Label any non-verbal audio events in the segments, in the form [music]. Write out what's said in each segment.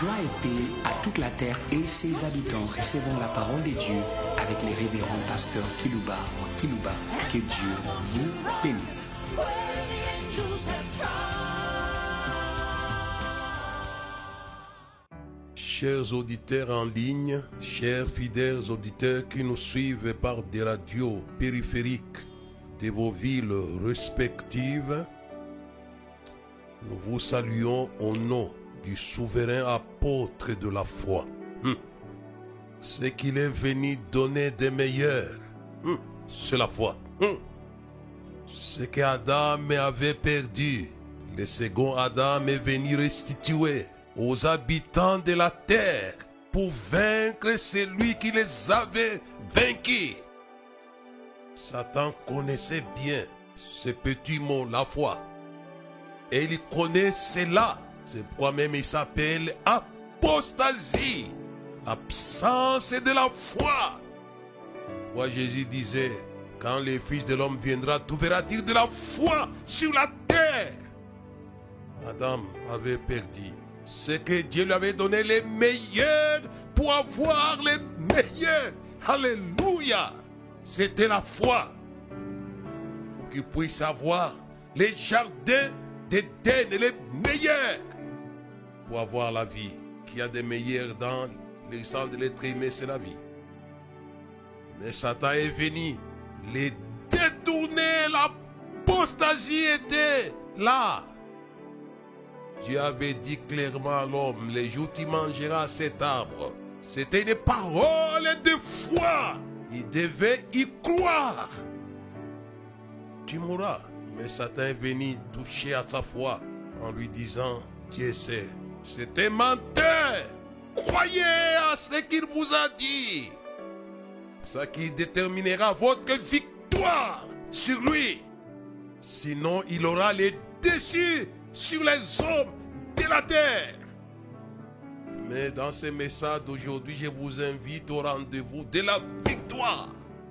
Joie et paix à toute la terre et ses habitants. Recevons la parole de Dieu avec les révérends pasteurs Kilouba ou Kilouba. Que Dieu vous bénisse. Chers auditeurs en ligne, chers fidèles auditeurs qui nous suivent par des radios périphériques de vos villes respectives, nous vous saluons au nom du souverain apôtre de la foi. Hum. Ce qu'il est venu donner des meilleurs, hum, c'est la foi. Hum. Ce que Adam avait perdu, le second Adam est venu restituer aux habitants de la terre pour vaincre celui qui les avait vaincus. Satan connaissait bien ce petit mot, la foi. Et il connaît cela. C'est pourquoi même il s'appelle apostasie. Absence de la foi. Moi Jésus disait, quand le Fils de l'homme viendra, trouveras-tu de la foi sur la terre? Adam avait perdu. C'est que Dieu lui avait donné les meilleurs pour avoir les meilleurs. Alléluia. C'était la foi. Pour qu'il puisse avoir les jardins d'Éden, les meilleurs. Pour avoir la vie. Qui a des meilleurs dans l'existence de l'être aimé, c'est la vie. Mais Satan est venu les détourner. L'apostasie était là. Dieu avait dit clairement à l'homme, les jours tu mangeras cet arbre. C'était une parole de foi. Il devait y croire. Tu mourras. Mais Satan est venu toucher à sa foi en lui disant, Dieu sait, c'était menteur. Croyez à ce qu'il vous a dit. Ça qui déterminera votre victoire sur lui. Sinon, il aura les déçus sur les hommes de la terre. Mais dans ce message d'aujourd'hui, je vous invite au rendez-vous de la victoire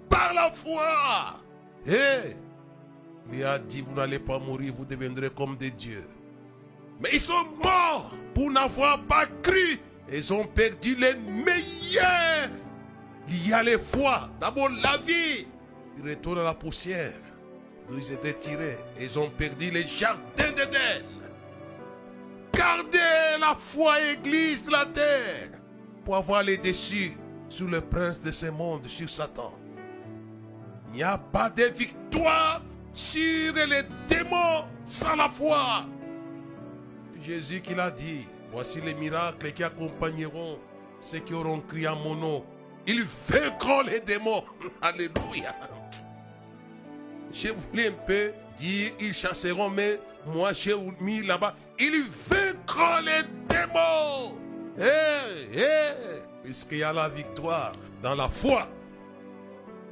par la foi. Et il a dit, vous n'allez pas mourir, vous deviendrez comme des dieux. Mais ils sont morts pour n'avoir pas cru. Ils ont perdu les meilleurs. Il y a les foi. D'abord la vie. Ils retournent à la poussière. Ils étaient tirés. Ils ont perdu les jardins d'Éden. Gardez la foi, Église de la terre, pour avoir les déçus sur le prince de ce monde, sur Satan. Il n'y a pas de victoire sur les démons sans la foi. Jésus qui l'a dit, voici les miracles qui accompagneront ceux qui auront crié à mon nom. Ils vaincront les démons. [laughs] Alléluia. Je voulais un peu dire, ils chasseront, mais moi j'ai mis là-bas, ils vaincront les démons. Eh, eh, puisqu'il y a la victoire dans la foi.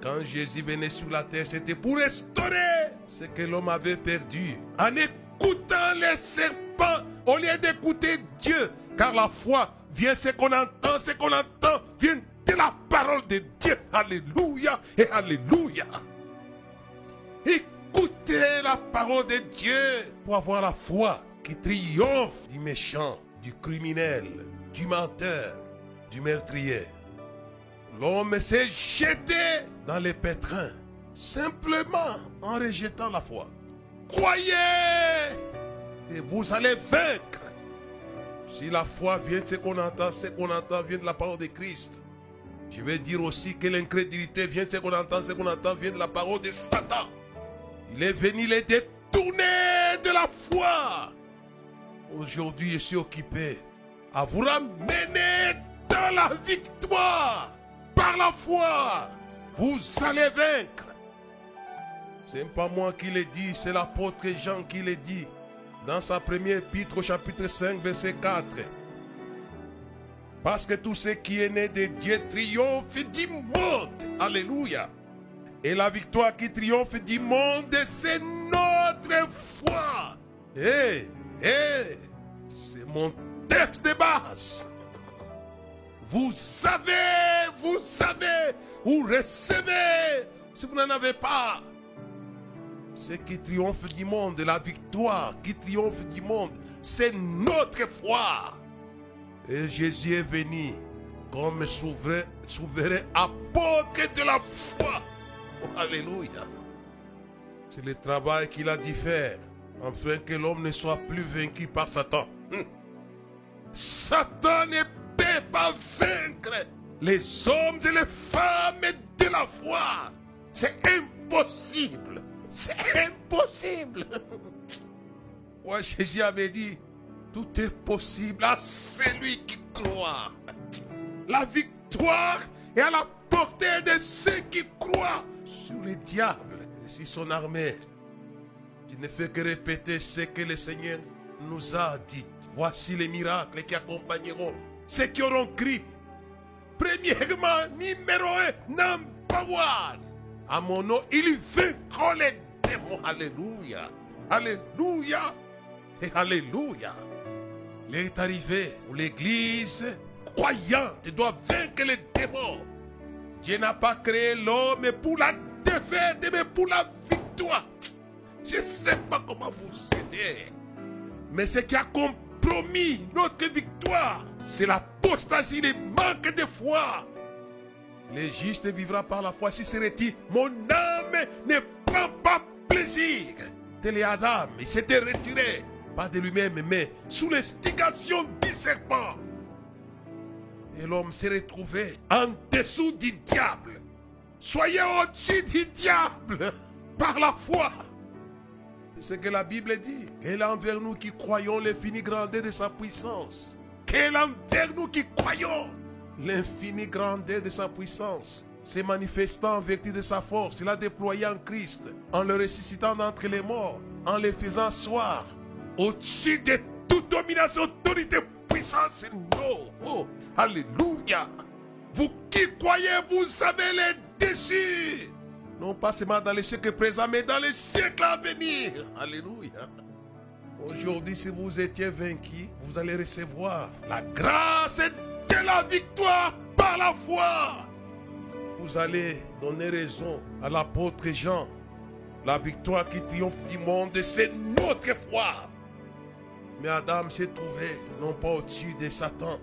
Quand Jésus venait sur la terre, c'était pour restaurer ce que l'homme avait perdu. Écoutant les serpents, au lieu d'écouter Dieu. Car la foi vient ce qu'on entend, ce qu'on entend vient de la parole de Dieu. Alléluia et Alléluia. Écoutez la parole de Dieu pour avoir la foi qui triomphe du méchant, du criminel, du menteur, du meurtrier. L'homme s'est jeté dans les pétrins simplement en rejetant la foi. Croyez et vous allez vaincre. Si la foi vient de ce qu'on entend, ce qu'on entend vient de la parole de Christ. Je vais dire aussi que l'incrédulité vient de ce qu'on entend, ce qu'on entend vient de la parole de Satan. Il est venu les détourner de la foi. Aujourd'hui, je suis occupé à vous ramener dans la victoire par la foi. Vous allez vaincre. Ce n'est pas moi qui l'ai dit, c'est l'apôtre Jean qui l'a dit dans sa première épître au chapitre 5, verset 4. Parce que tout ce qui est né de Dieu triomphe du monde. Alléluia. Et la victoire qui triomphe du monde, c'est notre foi. Hé, hé, c'est mon texte de base. Vous savez, vous savez, vous recevez si vous n'en avez pas. Ce qui triomphe du monde, la victoire qui triomphe du monde, c'est notre foi. Et Jésus est venu comme souverain, souverain apôtre de la foi. Oh, alléluia. C'est le travail qu'il a dû faire afin que l'homme ne soit plus vaincu par Satan. Hum. Satan ne peut pas vaincre les hommes et les femmes de la foi. C'est impossible. C'est impossible. Moi, Jésus avait dit, tout est possible à celui qui croit. La victoire est à la portée de ceux qui croient sur le diable et sur son armée. Je ne fais que répéter ce que le Seigneur nous a dit. Voici les miracles qui accompagneront ceux qui auront crié. Premièrement, numéro un, number one. À mon nom, ils vaincront les démons. Alléluia. Alléluia. Et Alléluia. Il est arrivé où l'église croyante doit vaincre les démons. Dieu n'a pas créé l'homme pour la défaite, mais pour la victoire. Je ne sais pas comment vous aider. Mais ce qui a compromis notre victoire, c'est l'apostasie, le manque de foi. Le juste vivra par la foi. Si serait-il, mon âme ne prend pas plaisir. Tel est Adam, il s'était retiré, pas de lui-même, mais sous l'instigation du serpent. Et l'homme s'est retrouvé en dessous du diable. Soyez au-dessus du diable par la foi. C'est ce que la Bible dit. Quelle envers nous qui croyons l'infinie grandeur de sa puissance? Quelle envers nous qui croyons? L'infinie grandeur de sa puissance. Se manifestant en vertu de sa force, il a déployé en Christ, en le ressuscitant d'entre les morts, en le faisant asseoir au-dessus de toute domination, autorité, puissance non. Oh, alléluia. Vous qui croyez, vous avez les déçus. Non pas seulement dans les siècles présents, mais dans les siècles à venir. Alléluia. Aujourd'hui, si vous étiez vaincu, vous allez recevoir la grâce la victoire par la foi. Vous allez donner raison à l'apôtre Jean. La victoire qui triomphe du monde, c'est notre foi. Mais Adam s'est trouvé non pas au-dessus de Satan,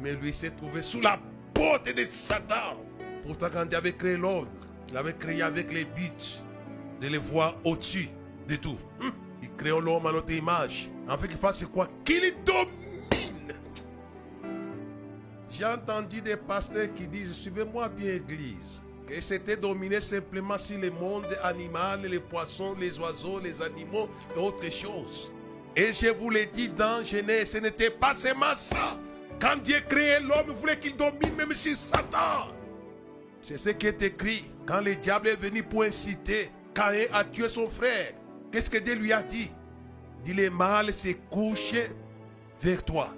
mais lui s'est trouvé sous la porte de Satan. Pourtant, quand Dieu avait créé l'homme, il avait créé avec les buts de les voir au-dessus de tout. Hum. Il crée l'homme à notre image, afin qu'il fasse quoi? Qu'il domine. J'ai entendu des pasteurs qui disent, suivez-moi bien église, que c'était dominé simplement sur le monde animal, les poissons, les oiseaux, les animaux et autres choses. Et je vous l'ai dit dans Genèse, ce n'était pas seulement ça. Quand Dieu créait l'homme, il voulait qu'il domine même sur Satan. C'est ce qui est écrit. Quand le diable est venu pour inciter Caïn à tuer son frère, qu'est-ce que Dieu lui a dit? Il dit, le mal se couche vers toi.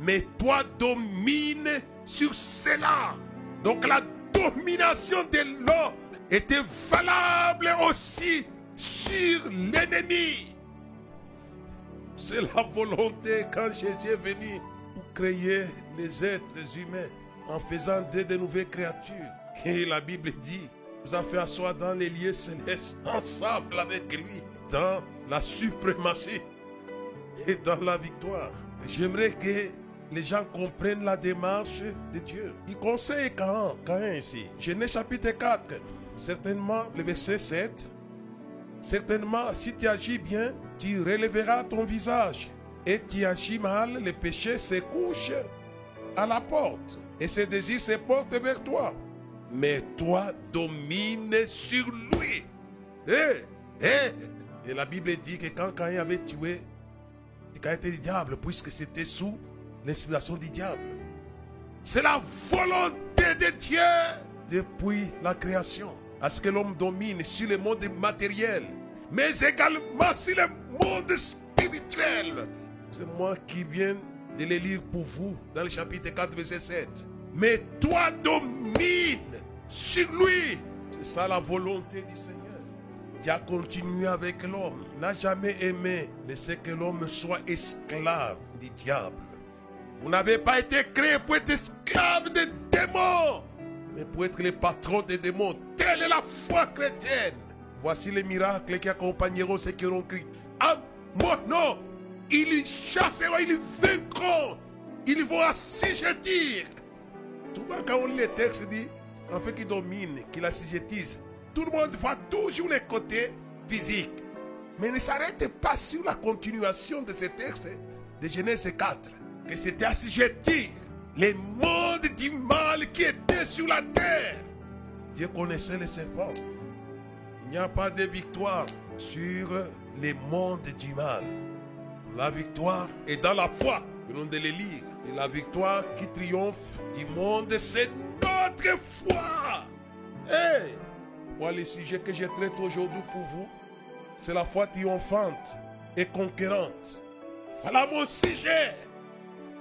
Mais toi domine sur cela. Donc la domination de l'homme était valable aussi sur l'ennemi. C'est la volonté quand Jésus est venu pour créer les êtres humains en faisant d'eux de nouvelles créatures. Et la Bible dit, vous a fait asseoir dans les lieux célestes ensemble avec lui dans la suprématie et dans la victoire. J'aimerais que les gens comprennent la démarche de Dieu. Il conseille Cain, Cain ici. Genèse chapitre 4, certainement le verset 7. Certainement, si tu agis bien, tu relèveras ton visage. Et tu agis mal, le péché se couche à la porte. Et ses désirs se portent vers toi. Mais toi, domine sur lui. Eh, eh. Et la Bible dit que quand Caïn avait tué, Caïn était du diable, puisque c'était sous l'inspiration du diable. C'est la volonté de Dieu depuis la création. À ce que l'homme domine sur le monde matériel, mais également sur le monde spirituel. C'est moi qui viens de les lire pour vous dans le chapitre 4, verset 7. Mais toi domine sur lui. C'est ça la volonté du Seigneur. Dieu a continué avec l'homme. Il n'a jamais aimé laisser que l'homme soit esclave du diable. Vous n'avez pas été créé pour être esclave des démons, mais pour être le patron des démons. Telle est la foi chrétienne. Voici les miracles qui accompagneront ceux qui auront crié. En mon nom, ils chasseront, ils vaincront Ils vont assujettir. Souvent, quand on lit les textes, dit en fait qu'il domine, qu'il assujettise. Tout le monde voit toujours les côtés physiques. Mais ne s'arrête pas sur la continuation de ce texte de Genèse 4. Que c'était assujettir les mondes du mal qui étaient sur la terre. Dieu connaissait les serpents. Il n'y a pas de victoire sur les mondes du mal. La victoire est dans la foi. Venons de les lire. Et la victoire qui triomphe du monde, c'est notre foi. Hey, voilà le sujet que je traite aujourd'hui pour vous. C'est la foi triomphante et conquérante. Voilà mon sujet.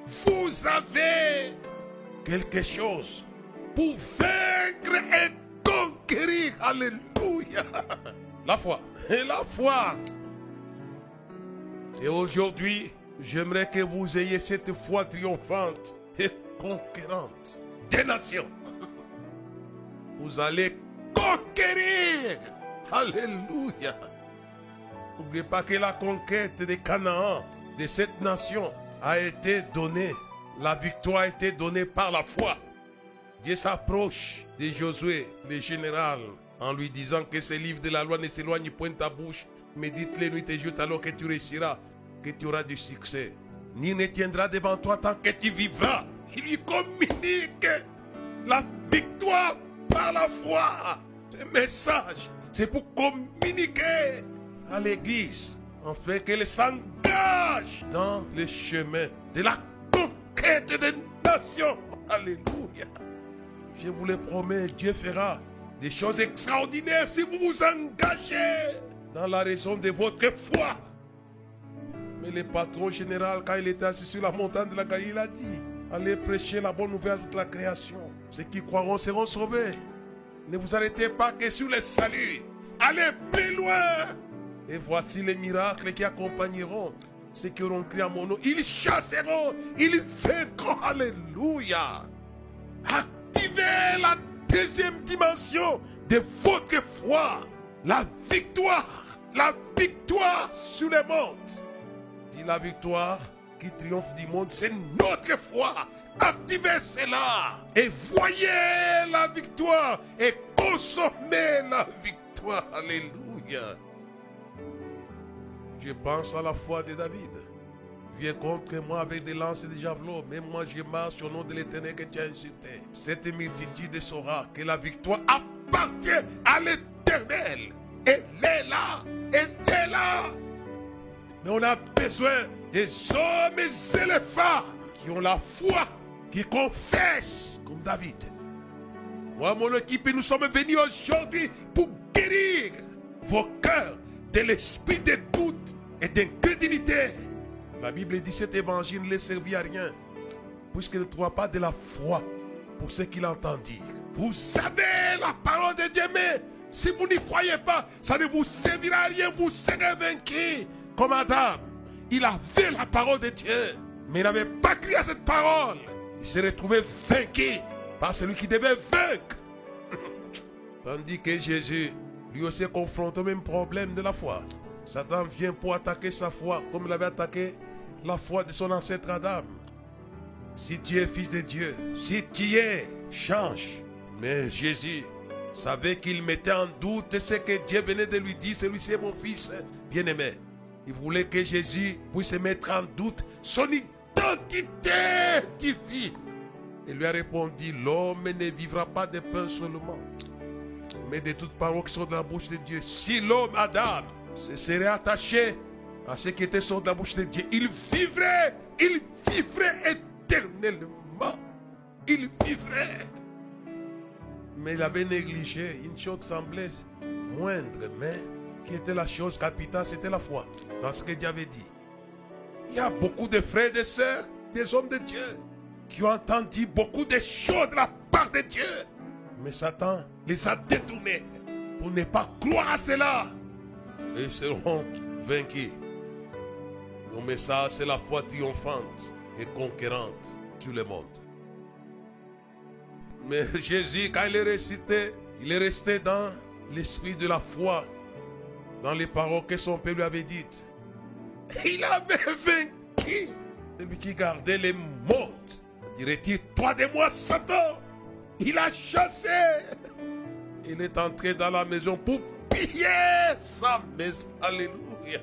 Vous avez quelque chose pour vaincre et conquérir. Alléluia. La foi. Et la foi. Et aujourd'hui, j'aimerais que vous ayez cette foi triomphante et conquérante des nations. Vous allez conquérir. Alléluia. N'oubliez pas que la conquête de Canaan, de cette nation, a été donnée. La victoire a été donnée par la foi. Dieu s'approche de Josué, le général, en lui disant que ce livre de la loi ne s'éloigne point de ta bouche, mais dites-les nuit et jour alors que tu réussiras, que tu auras du succès. Ni ne tiendra devant toi tant que tu vivras. Il lui communique la victoire par la foi. Ce message, c'est pour communiquer à l'Église, afin qu'elle s'engage dans le chemin de la conquête des nations. Alléluia. Je vous le promets, Dieu fera des choses extraordinaires si vous vous engagez dans la raison de votre foi. Mais le patron général, quand il était assis sur la montagne de la Galilée, il a dit, allez prêcher la bonne nouvelle à toute la création. Ceux qui croiront seront sauvés. Ne vous arrêtez pas que sur le salut. Allez plus loin. Et voici les miracles qui accompagneront ceux qui auront crié à mon nom. Ils chasseront, ils vaincront. Alléluia. Activez la deuxième dimension de votre foi. La victoire. La victoire sur les mondes. Dit la victoire qui triomphe du monde, c'est notre foi. Activez cela et voyez la victoire et consommez la victoire. Alléluia. Je pense à la foi de David. Viens contre moi avec des lances et des javelots, mais moi je marche au nom de l'éternel que tu as insulté. Cette multitude saura que la victoire appartient à l'éternel. Elle est là, elle est là. Mais on a besoin des hommes et éléphants qui ont la foi, qui confessent comme David. Moi, mon équipe, nous sommes venus aujourd'hui pour guérir vos cœurs de l'esprit de doute et d'incrédulité. La Bible dit cet évangile ne les servit à rien, puisqu'il ne trouve pas de la foi pour ce qu'il entend dire. Vous savez la parole de Dieu, mais si vous n'y croyez pas, ça ne vous servira à rien, vous serez vaincu. Comme Adam, il avait la parole de Dieu, mais il n'avait pas crié à cette parole. Il s'est retrouvé vaincu par celui qui devait vaincre. [laughs] Tandis que Jésus, lui aussi, confronte au même problème de la foi. Satan vient pour attaquer sa foi, comme il avait attaqué la foi de son ancêtre Adam. Si tu es fils de Dieu, si tu es, change. Mais Jésus savait qu'il mettait en doute ce que Dieu venait de lui dire, celui-ci est mon fils bien-aimé. Il voulait que Jésus puisse mettre en doute son identité divine. Il lui a répondu, l'homme ne vivra pas de pain seulement, mais de toutes paroles qui sont dans la bouche de Dieu. Si l'homme Adam se serait attaché à ce qui était sur la bouche de Dieu, il vivrait, il vivrait éternellement. Il vivrait. Mais il avait négligé une chose semblait moindre, mais qui était la chose capitale, c'était la foi, dans ce que Dieu avait dit. Il y a beaucoup de frères et de sœurs, des hommes de Dieu, qui ont entendu beaucoup de choses de la part de Dieu. Mais Satan les a détournés pour ne pas croire à cela. Seront vaincus. Nos message, c'est la foi triomphante et conquérante sur le monde. Mais [laughs] Jésus, quand il est récité, il est resté dans l'esprit de la foi, dans les paroles que son père lui avait dites. Il avait vaincu Celui qui gardait les montes. Dirait-il, toi de moi, Satan. Il a chassé. Il est entré dans la maison pour sa maison. Alléluia.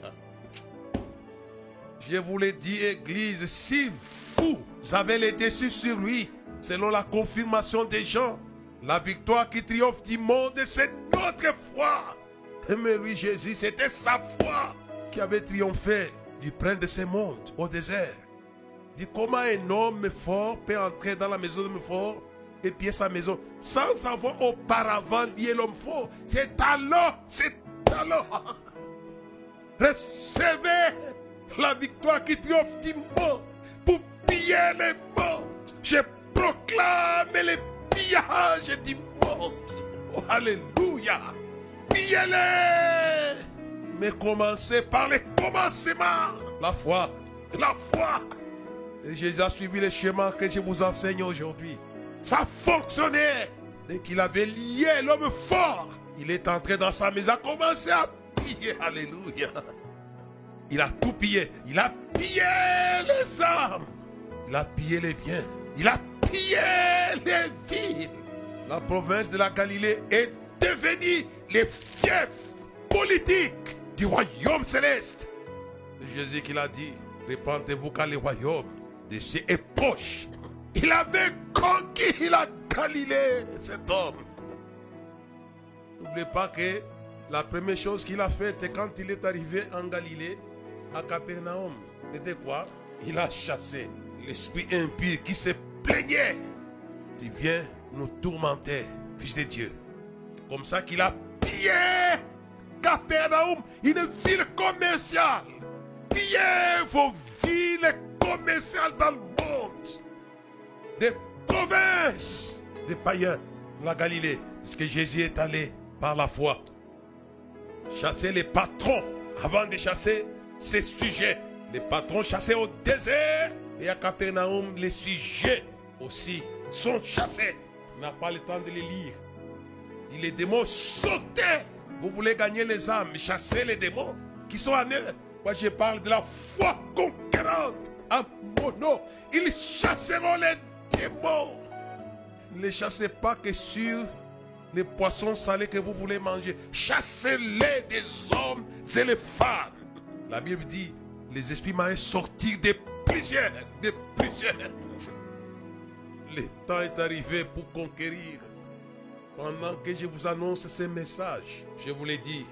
Je vous l'ai dit, Église, si vous avez les déçus sur lui, selon la confirmation des gens, la victoire qui triomphe du monde, c'est notre foi. Mais lui, Jésus, c'était sa foi qui avait triomphé du prince de ce monde au désert. Dit comment un homme fort peut entrer dans la maison de fort et piller sa maison sans avoir auparavant lié l'homme fort. C'est alors, c'est alors. [laughs] Recevez la victoire qui triomphe du monde pour piller les mondes. Je proclame les pillages du monde. Oh, alléluia. Pillez-les. Mais commencez par les commencements. La foi. La foi. Et Jésus a suivi le schéma que je vous enseigne aujourd'hui. Ça fonctionnait. Dès qu'il avait lié l'homme fort, il est entré dans sa maison, a commencé à piller. [laughs] Alléluia. Il a tout pillé. Il a pillé les âmes. Il a pillé les biens. Il a pillé les villes. La province de la Galilée est devenue les fiefs politiques du royaume céleste. Jésus qui l'a dit, répandez-vous car le royaume de est proche. Il avait conquis la Galilée, cet homme. N'oubliez pas que la première chose qu'il a faite quand il est arrivé en Galilée, à Capernaum, c'était quoi? Il a chassé l'esprit impur qui se plaignait. Tu viens nous tourmenter, fils de Dieu. Comme ça qu'il a pillé Capernaum, une ville commerciale. Pillez vos villes commerciales dans le monde. Des païens la Galilée. Puisque Jésus est allé par la foi chasser les patrons avant de chasser ses sujets. Les patrons chassés au désert et à Capernaum, les sujets aussi sont chassés. N'a pas le temps de les lire. Et les démons sautaient. Vous voulez gagner les âmes, chasser les démons qui sont en eux. Moi, je parle de la foi conquérante. En mon nom, ils chasseront les démons. Ne les chassez pas que sur les poissons salés que vous voulez manger. Chassez-les des hommes et les femmes. La Bible dit, les esprits m'ont sortir des plusieurs, des plusieurs. Le temps est arrivé pour conquérir. Pendant que je vous annonce ces messages, je vous l'ai dit,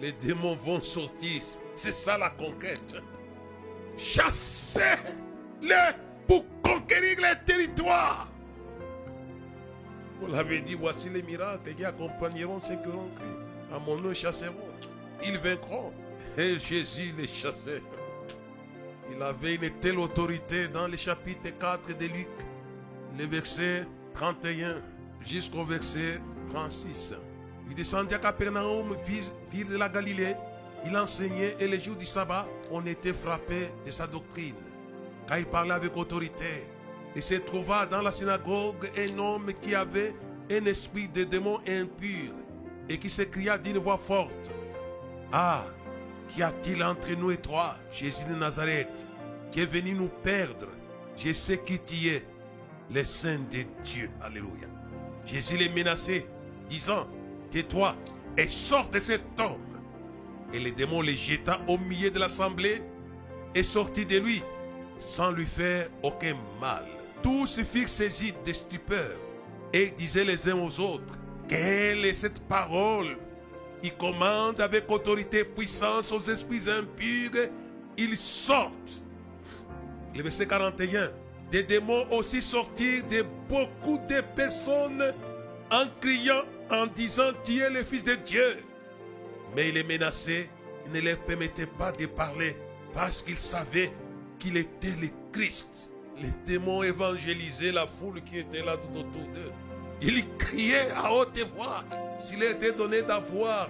les démons vont sortir. C'est ça la conquête. Chassez-les pour conquérir les territoires. Vous l'avez dit, voici les miracles qui accompagneront ceux qui auront cru. À mon nom, chasseront. Ils vaincront. Et Jésus les chassait. Il avait une telle autorité dans le chapitre 4 de Luc, le verset 31 jusqu'au verset 36. Il descendit à Capernaum, ville de la Galilée. Il enseignait et les jours du sabbat, on était frappé de sa doctrine. Il parlait avec autorité. Il se trouva dans la synagogue un homme qui avait un esprit de démon impur et qui s'écria d'une voix forte. Ah, Qu'y a-t-il entre nous et toi, Jésus de Nazareth, qui est venu nous perdre? Je sais qui tu es, le Saint de Dieu. Alléluia. Jésus les menaçait, disant, tais-toi et sors de cet homme. Et le démon les jeta au milieu de l'assemblée et sortit de lui sans lui faire aucun mal. Tous firent saisis de stupeur et disaient les uns aux autres, quelle est cette parole? Il commande avec autorité et puissance aux esprits impurs. Ils sortent. Le verset 41. Des démons aussi sortirent de beaucoup de personnes en criant, en disant Tu es le Fils de Dieu. Mais il les menaçait, il ne leur permettait pas de parler parce qu'ils savaient qu'il était le Christ. Les démons évangélisaient la foule qui était là tout autour d'eux. Il criait à haute voix. S'il était donné d'avoir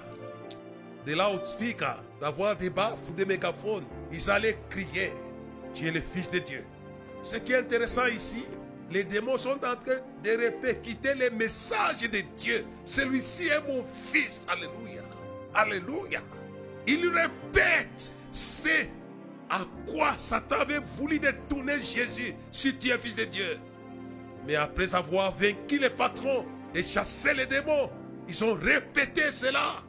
de loudspeakers, d'avoir des baffes, des mégaphones, ils allaient crier Tu es le Fils de Dieu. Ce qui est intéressant ici, les démons sont en train de répéter les messages de Dieu. Celui-ci est mon fils. Alléluia. Alléluia. Ils répètent ces à quoi Satan avait voulu détourner Jésus si tu es fils de Dieu? Mais après avoir vaincu les patrons et chassé les démons, ils ont répété cela.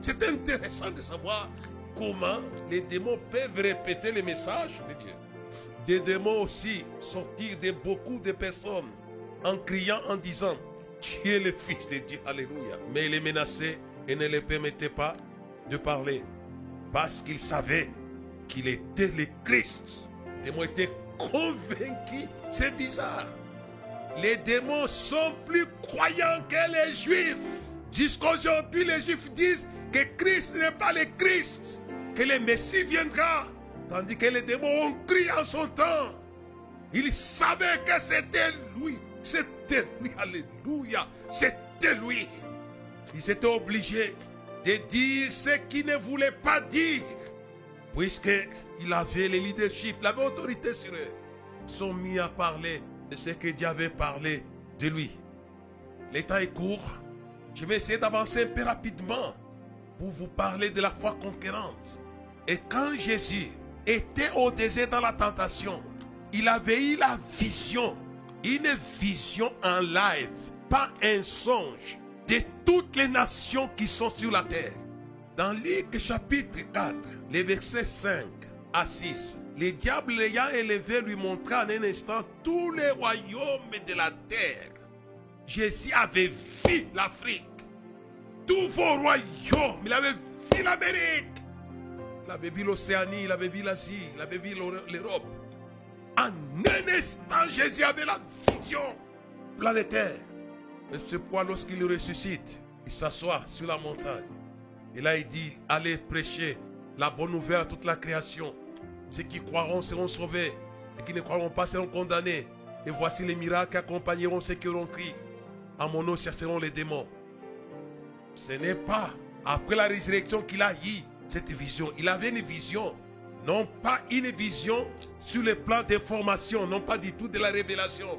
C'est intéressant de savoir comment les démons peuvent répéter les messages de Dieu. Des démons aussi sortir de beaucoup de personnes en criant, en disant, tu es le Fils de Dieu, alléluia. Mais il les menaçait et ne les permettait pas de parler parce qu'il savait qu'il était le Christ. Les démons étaient convaincus. C'est bizarre. Les démons sont plus croyants que les Juifs. Jusqu'aujourd'hui, les Juifs disent que Christ n'est pas le Christ, que le Messie viendra. Tandis que les démons ont crié en son temps. Ils savaient que c'était lui. C'était lui. Alléluia. C'était lui. Ils étaient obligés de dire ce qu'ils ne voulaient pas dire. Puisqu'il avait le leadership, il autorité sur eux. Ils sont mis à parler de ce que Dieu avait parlé de lui. Le temps est court. Je vais essayer d'avancer un peu rapidement pour vous parler de la foi conquérante. Et quand Jésus était au désert dans la tentation, il avait eu la vision, une vision en live, pas un songe, de toutes les nations qui sont sur la terre. Dans Luc chapitre 4, les versets 5 à 6, le diable l'ayant élevé lui montra en un instant tous les royaumes de la terre. Jésus avait vu l'Afrique, tous vos royaumes, il avait vu l'Amérique, il avait vu l'Océanie, il avait vu l'Asie, il avait vu l'Europe. En un instant, Jésus avait la vision planétaire. Et ce point, lorsqu'il ressuscite, il s'assoit sur la montagne. Et là, il dit, allez prêcher la bonne nouvelle à toute la création. Ceux qui croiront seront sauvés, et qui ne croiront pas seront condamnés. Et voici les miracles qui accompagneront ceux qui auront crié. À mon nom chasseront les démons. Ce n'est pas après la résurrection qu'il a eu cette vision. Il avait une vision, non pas une vision sur le plan des formations, non pas du tout de la révélation.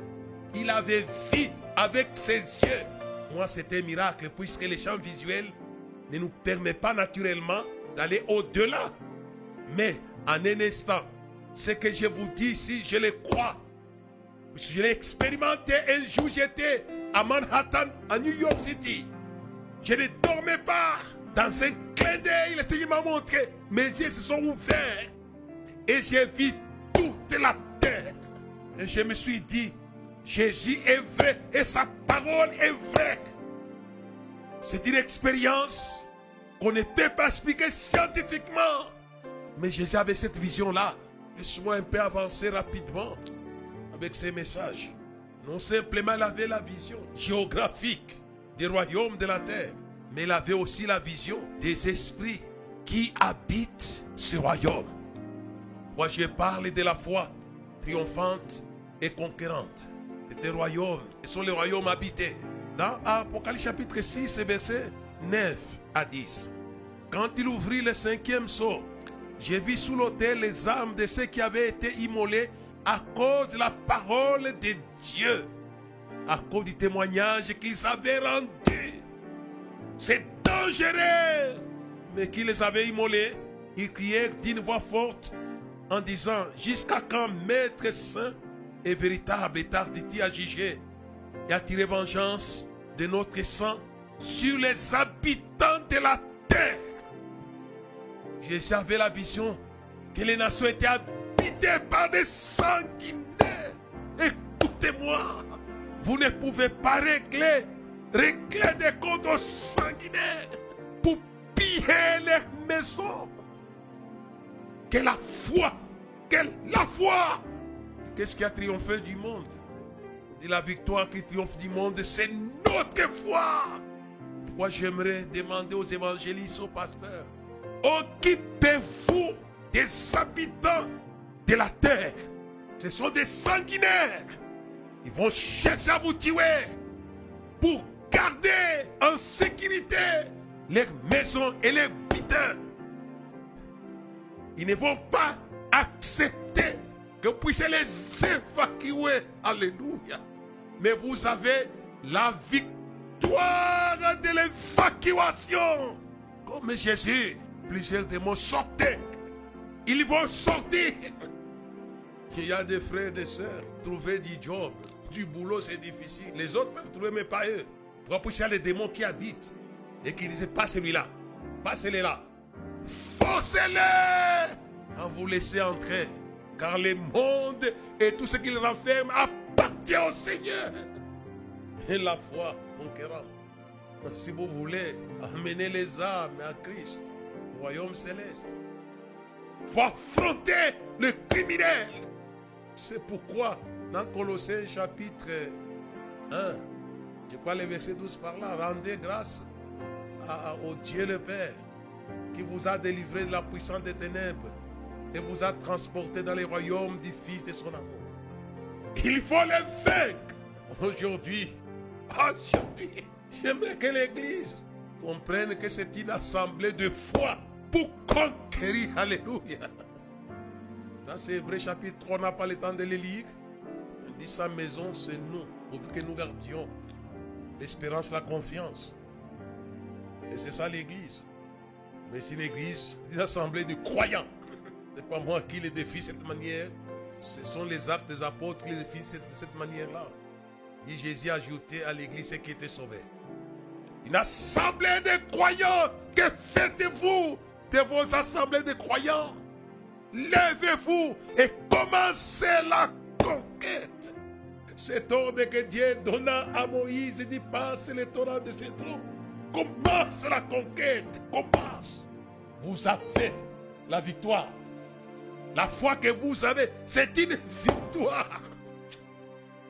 Il avait vu avec ses yeux. Moi, c'était un miracle, puisque les champs visuels ne nous permettent pas naturellement d'aller au-delà. Mais en un instant, ce que je vous dis ici, je le crois. Je l'ai expérimenté un jour, j'étais à Manhattan, à New York City. Je ne dormais pas. Dans un clin d'œil, le Seigneur m'a montré. Mes yeux se sont ouverts. Et j'ai vu toute la terre. Et je me suis dit, Jésus est vrai et sa parole est vraie. C'est une expérience qu'on ne pas expliquer scientifiquement. Mais Jésus avait cette vision-là. Laisse-moi un peu avancer rapidement avec ces messages. Non simplement il avait la vision géographique des royaumes de la terre, mais il avait aussi la vision des esprits qui habitent ce royaume. Moi, je parle de la foi triomphante et conquérante. C'est un royaume. Ce sont les royaumes habités. Dans Apocalypse chapitre 6, verset 9 à 10. Quand il ouvrit le cinquième sceau, j'ai vu sous l'autel les âmes de ceux qui avaient été immolés à cause de la parole de Dieu, à cause du témoignage qu'ils avaient rendu. C'est dangereux. Mais qui les avait immolés, ils crièrent d'une voix forte en disant, jusqu'à quand Maître Saint et véritable est dit à juger et à tirer vengeance de notre sang sur les habitants de la terre? Avait la vision que les nations étaient habitées par des sanguinaires. Écoutez-moi, vous ne pouvez pas régler, régler des comptes sanguinaires pour piller les maisons. Que la foi, que la foi. Qu'est-ce qui a triomphé du monde? Et la victoire qui triomphe du monde, c'est notre foi. Pourquoi j'aimerais demander aux évangélistes, aux pasteurs, Occupez-vous des habitants de la terre. Ce sont des sanguinaires. Ils vont chercher à vous tuer pour garder en sécurité les maisons et les butins. Ils ne vont pas accepter que vous puissiez les évacuer. Alléluia. Mais vous avez la victoire de l'évacuation. Comme Jésus plusieurs démons sortaient Ils vont sortir. Il y a des frères et des sœurs, trouver du job, du boulot, c'est difficile. Les autres peuvent trouver, mais pas eux. Y a les démons qui habitent et qui disent pas celui-là, pas celui-là. Forcez-les à vous laisser entrer. Car le monde et tout ce qu'il renferme appartient au Seigneur. Et la foi conquérante. Si vous voulez amener les âmes à Christ, royaume céleste, faut affronter le criminel. C'est pourquoi dans Colossiens chapitre 1, je crois le verset 12 par là, rendez grâce au Dieu le Père qui vous a délivré de la puissance des ténèbres et vous a transporté dans les royaumes du Fils de son amour. Il faut les vaincre aujourd'hui. Aujourd'hui, j'aimerais que l'Église comprenne que c'est une assemblée de foi pour conquérir. Alléluia. Ça, c'est Hébreu chapitre 3, on n'a pas le temps de le lire. Il dit sa maison, c'est nous, pour que nous gardions l'espérance, la confiance. Et c'est ça l'Église. Mais si l'Église, c'est une assemblée de croyants. [laughs] Ce n'est pas moi qui les défie de cette manière. Ce sont les actes des apôtres qui les défient de cette manière-là. Et Jésus a ajouté à l'Église ce qui était sauvé. Une assemblée de croyants. Que faites-vous de vos assemblées de croyants Levez-vous et commencez la conquête. Cet ordre que Dieu donna à Moïse, il dit passe le torrent de ces trous. Commence la conquête. Commence. Vous avez la victoire. La foi que vous avez, c'est une victoire.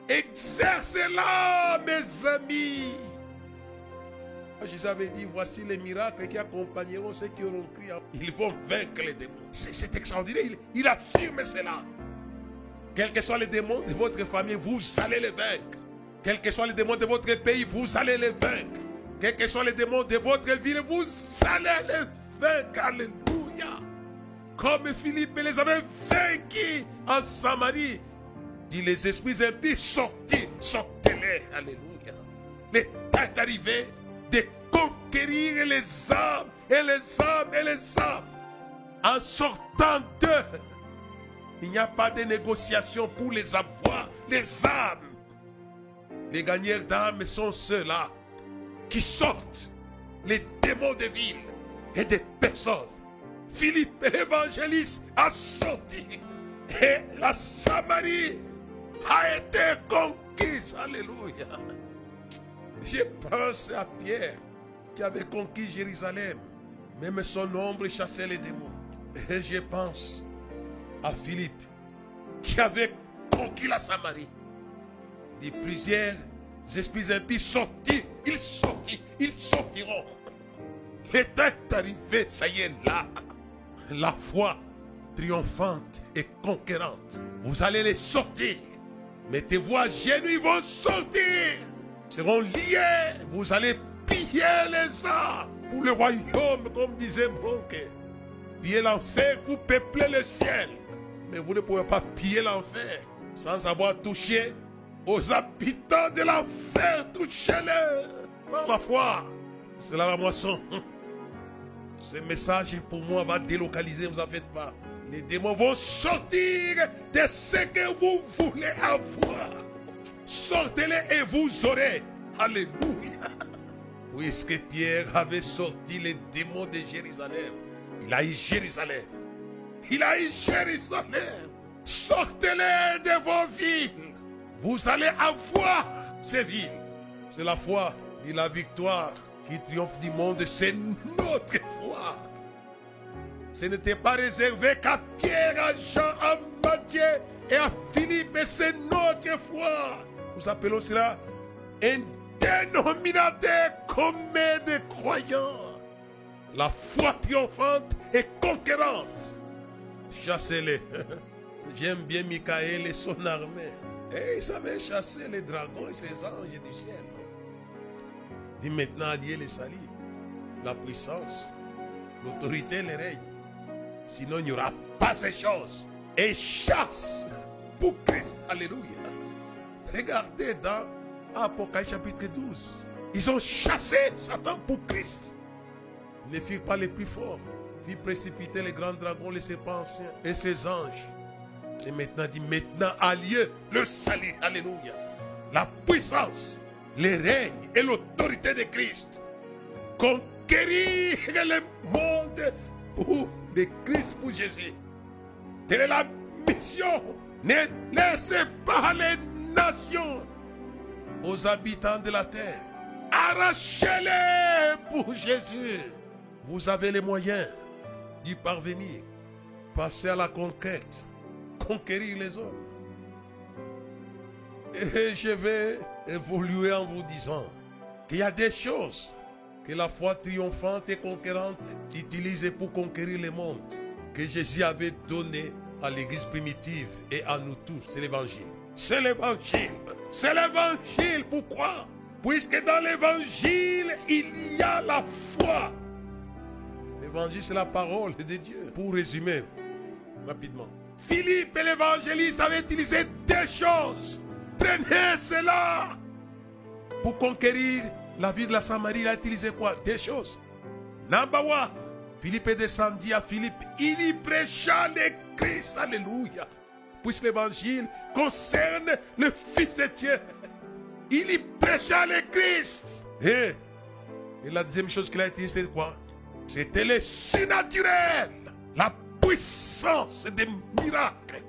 Exercez-la, mes amis. Jésus avait dit, voici les miracles qui accompagneront ceux qui auront crié. Ils vont vaincre les démons. C'est extraordinaire. Il, affirme cela. Quels que soient les démons de votre famille, vous allez les vaincre. Quels que soient les démons de votre pays, vous allez les vaincre. Quels que soient les démons de votre ville, vous allez les vaincre. Alléluia. Comme Philippe les avait vaincus en Samarie. Dit les esprits impies, sortez, sortez-les. Alléluia. L'état est arrivé de conquérir les âmes et les âmes et les âmes. En sortant d'eux, il n'y a pas de négociation pour les avoir, les âmes. Les gagnants d'âmes sont ceux-là qui sortent les démons de ville et des personnes. Philippe l'évangéliste a sorti et la Samarie a été conquise. Alléluia. Je pense à Pierre qui avait conquis Jérusalem. Même son ombre chassait les démons. Et je pense à Philippe qui avait conquis la Samarie. Des plusieurs esprits impies sortis. Ils sortirent. Ils sortiront. L'état est arrivé. Ça y est là. La foi triomphante et conquérante. Vous allez les sortir. Mettez-vous à genoux, ils vont sortir. Seront liés. Vous allez piller les âmes pour le royaume, comme disait Bronque. Piller l'enfer pour peupler le ciel. Mais vous ne pouvez pas piller l'enfer sans avoir touché aux habitants de l'enfer. Touchez-les par la foi. C'est la moisson. [laughs] Ce message pour moi va délocaliser, vous en faites pas. Les démons vont sortir de ce que vous voulez avoir. Sortez-les et vous aurez. Alléluia. Puisque Pierre avait sorti les démons de Jérusalem, il a eu Jérusalem. Il a eu Jérusalem. Sortez-les de vos villes. Vous allez avoir ces villes. C'est la foi et la victoire qui triomphe du monde. C'est notre foi. Ce n'était pas réservé qu'à Pierre, à Jean, à Matthieu et à Philippe. C'est notre foi. Nous appelons cela un dénominateur commun de croyants. La foi triomphante et conquérante. Chassez-les. [laughs] J'aime bien Michael et son armée. Et il savait chasser les dragons et ses anges du ciel. Dit maintenant allier les salis, la puissance, l'autorité, les règnes. Sinon, il n'y aura pas ces choses. Et chasse pour Christ. Alléluia. Regardez dans Apocalypse chapitre 12. Ils ont chassé Satan pour Christ. Ne furent pas les plus forts. fit précipiter les grands dragons, les serpents anciens et ses anges. Et maintenant, dit maintenant a lieu le salut. Alléluia. La puissance, les règnes et l'autorité de Christ. Conquérir le monde pour le Christ, pour Jésus. Telle la mission. Ne laissez pas les nations aux habitants de la terre. Arrachez-les pour Jésus. Vous avez les moyens d'y parvenir. Passez à la conquête. Conquérir les hommes. Et je vais évoluer en vous disant qu'il y a des choses que la foi triomphante et conquérante utilise pour conquérir le monde. Que Jésus avait donné à l'église primitive et à nous tous. C'est l'évangile. C'est l'évangile. C'est l'évangile. Pourquoi? Puisque dans l'évangile, il y a la foi. L'évangile, c'est la parole de Dieu. Pour résumer rapidement. Philippe l'évangéliste avaient utilisé des choses. Prenez cela. Pour conquérir la vie de la Samarie, il a utilisé quoi? Des choses. Number one. Philippe est descendu à Philippe. Il y prêcha le Christ. Alléluia. Puisque l'évangile concerne le Fils de Dieu. Il y prêcha le Christ. Et, et la deuxième chose qu'il a utilisé, c'était quoi? C'était le surnaturel. La puissance des miracles.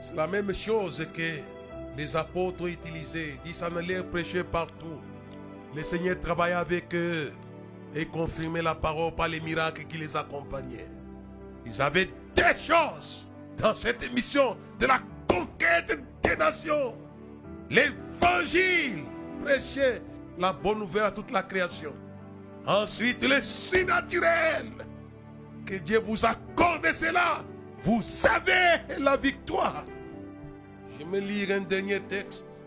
C'est la même chose que les apôtres ont utilisé. Ils s'en allaient prêcher partout. Le Seigneur travaillait avec eux et confirmait la parole par les miracles qui les accompagnaient. Ils avaient des choses dans cette mission de la conquête des nations. L'évangile prêchait la bonne nouvelle à toute la création. Ensuite, le surnaturel. Que Dieu vous accorde cela. Vous avez la victoire. Je vais lire un dernier texte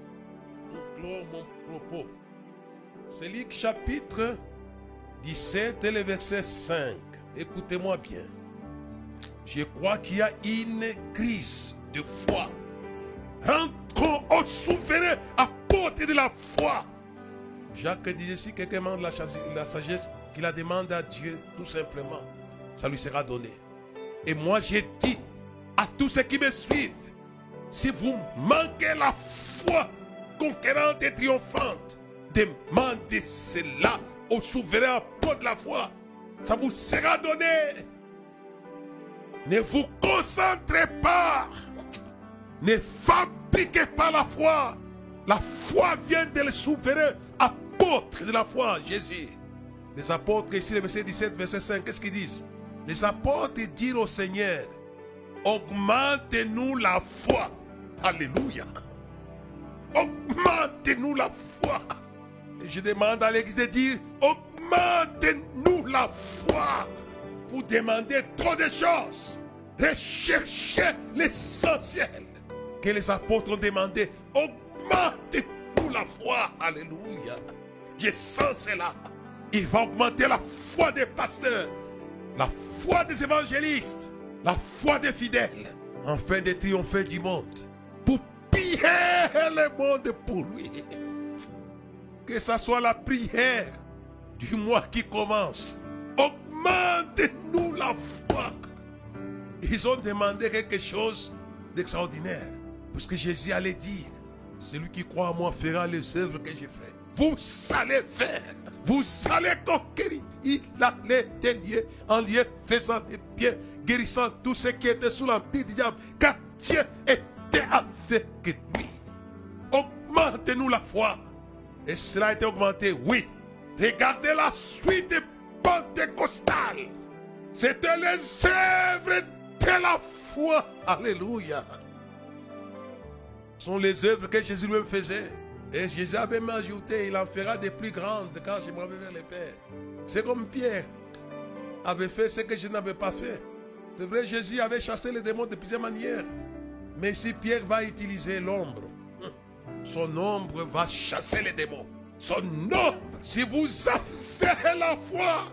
pour clore mon propos. C'est Luc chapitre 17 et le verset 5. Écoutez-moi bien. Je crois qu'il y a une crise de foi. Rentrons au souverain apôtre de la foi. Jacques disait si quelqu'un demande la, la sagesse, qu'il la demande à Dieu tout simplement, ça lui sera donné. Et moi j'ai dit à tous ceux qui me suivent, si vous manquez la foi conquérante et triomphante, demandez cela au souverain apôtre de la foi. Ça vous sera donné. Ne vous concentrez pas. Ne fabriquez pas la foi. La foi vient de le souverain de la foi, Jésus. Les apôtres, ici, le verset 17, verset 5, qu'est-ce qu'ils disent? Les apôtres disent au Seigneur, augmente-nous la foi. Alléluia. Augmente-nous la foi. Et je demande à l'église de dire, augmente-nous la foi. Vous demandez trop de choses. Recherchez l'essentiel que les apôtres ont demandé. Augmente-nous la foi. Alléluia. Je sens cela. Il va augmenter la foi des pasteurs, la foi des évangélistes, la foi des fidèles, afin de triompher du monde, pour piller le monde pour lui. Que ce soit la prière du mois qui commence. Augmente-nous la foi. Ils ont demandé quelque chose d'extraordinaire. Parce que Jésus allait dire, celui qui croit en moi fera les œuvres que j'ai faites. Vous allez faire. Vous allez conquérir. Il allait tenir en lieu faisant les bien, guérissant tous ceux qui étaient sous l'empire du diable. Car Dieu était avec lui. Augmentez-nous la foi. Et cela a été augmenté, oui. Regardez la suite pentecostale. C'était les œuvres de la foi. Alléluia. Ce sont les œuvres que Jésus lui faisait. Et Jésus avait même ajouté, il en fera des plus grandes quand je m'en vais vers le Père. C'est comme Pierre avait fait ce que je n'avais pas fait. C'est vrai, Jésus avait chassé les démons de plusieurs manières. Mais si Pierre va utiliser l'ombre, son ombre va chasser les démons. Son ombre, si vous avez la foi,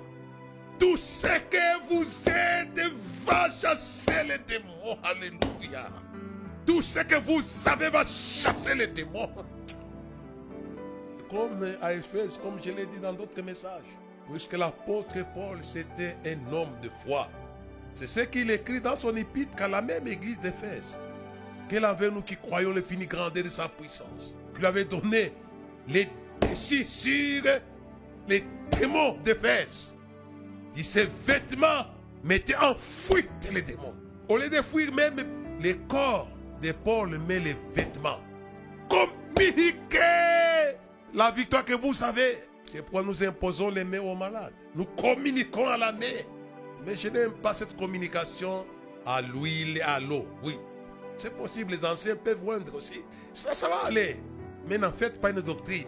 tout ce que vous êtes va chasser les démons. Alléluia. Tout ce que vous avez va chasser les démons. Comme à Éphèse, comme je l'ai dit dans d'autres messages. Puisque l'apôtre Paul, c'était un homme de foi. C'est ce qu'il écrit dans son épître qu'à la même église d'Éphèse. Quel avait nous qui croyons le fini grandeur de sa puissance. Qu'il avait donné les décis sur les démons d'Éphèse. Dit ses vêtements mettaient en fuite les démons. Au lieu de fuir même les corps de Paul, mais les vêtements. Communiquez la victoire que vous savez. C'est pourquoi nous imposons les mains aux malades. Nous communiquons à la main. Mais je n'aime pas cette communication à l'huile et à l'eau. Oui, c'est possible, les anciens peuvent vendre aussi. Ça, ça va aller. Mais n'en faites pas une doctrine.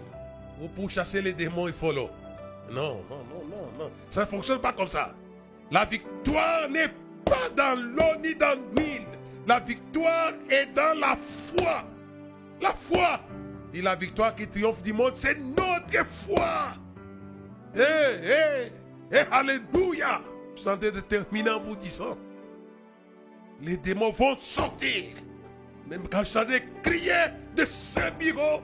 Vous pour chasser les démons, il faut l'eau. Non, non, non, non, non. Ça ne fonctionne pas comme ça. La victoire n'est pas dans l'eau ni dans l'huile. La victoire est dans la foi. La foi. Et la victoire qui triomphe du monde, c'est notre foi. Eh, eh, eh, alléluia. Je suis en train de terminer en vous disant, les démons vont sortir. Même quand je suis en train de crier de ce bureau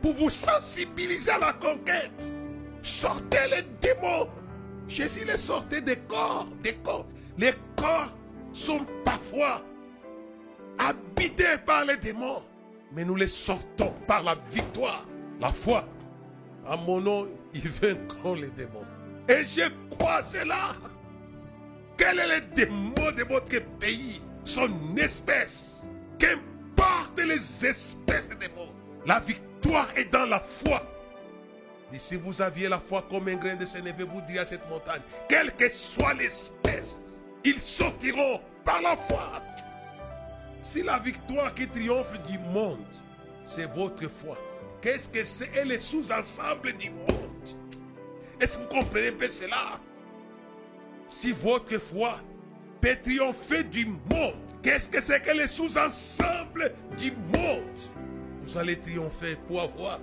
pour vous sensibiliser à la conquête. Sortez les démons. Jésus les sortait des corps, des corps. Les corps sont parfois habités par les démons. Mais nous les sortons par la victoire, la foi. À mon nom, ils vaincront les démons. Et je crois cela. Quel est le démon de votre pays Son espèce? Qu'importe les espèces de démons. La victoire est dans la foi. Si vous aviez la foi comme un grain de sénévé, vous diriez à cette montagne, quelle que soit l'espèce, ils sortiront par la foi. Si la victoire qui triomphe du monde, c'est votre foi, qu'est-ce que c'est? Le sous-ensemble du monde Est-ce que vous comprenez peu cela? Si votre foi peut triompher du monde, qu'est-ce que c'est que le sous-ensemble du monde? Vous allez triompher pour avoir.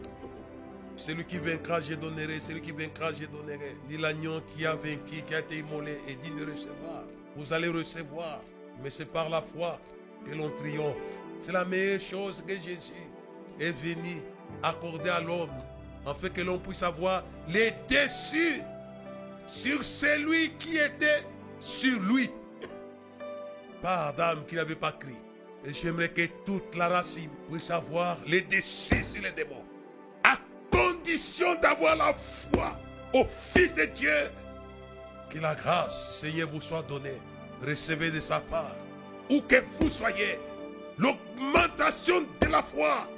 Celui qui vaincra, je donnerai. Celui qui vaincra, je donnerai. Dit l'agneau qui a vaincu, qui a été immolé et dit de recevoir. Vous allez recevoir. Mais c'est par la foi que l'on triomphe. C'est la meilleure chose que Jésus est venu accorder à l'homme, afin que l'on puisse avoir les dessus sur celui qui était sur lui. Pas Adam qui n'avait pas crié. Et j'aimerais que toute la racine puisse avoir les dessus sur les démons. Condition d'avoir la foi au Fils de Dieu. Que la grâce, Seigneur, vous soit donnée. Recevez de sa part où que vous soyez, l'augmentation de la foi.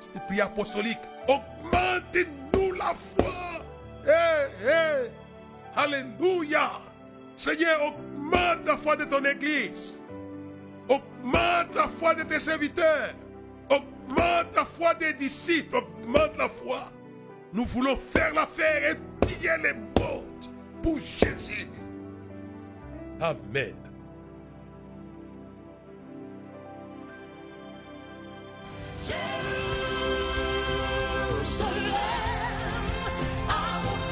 Cette prière apostolique, augmente-nous la foi. Alléluia. Seigneur, augmente la foi de ton Église. Augmente la foi de tes serviteurs. Augmente la foi des disciples. Augmente la foi. Nous voulons faire l'affaire et piller les portes pour Jésus. Amen.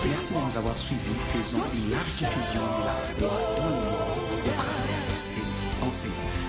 Merci de nous avoir suivis. Faisons une large diffusion de la foi dans le monde au travers de ces enseignements.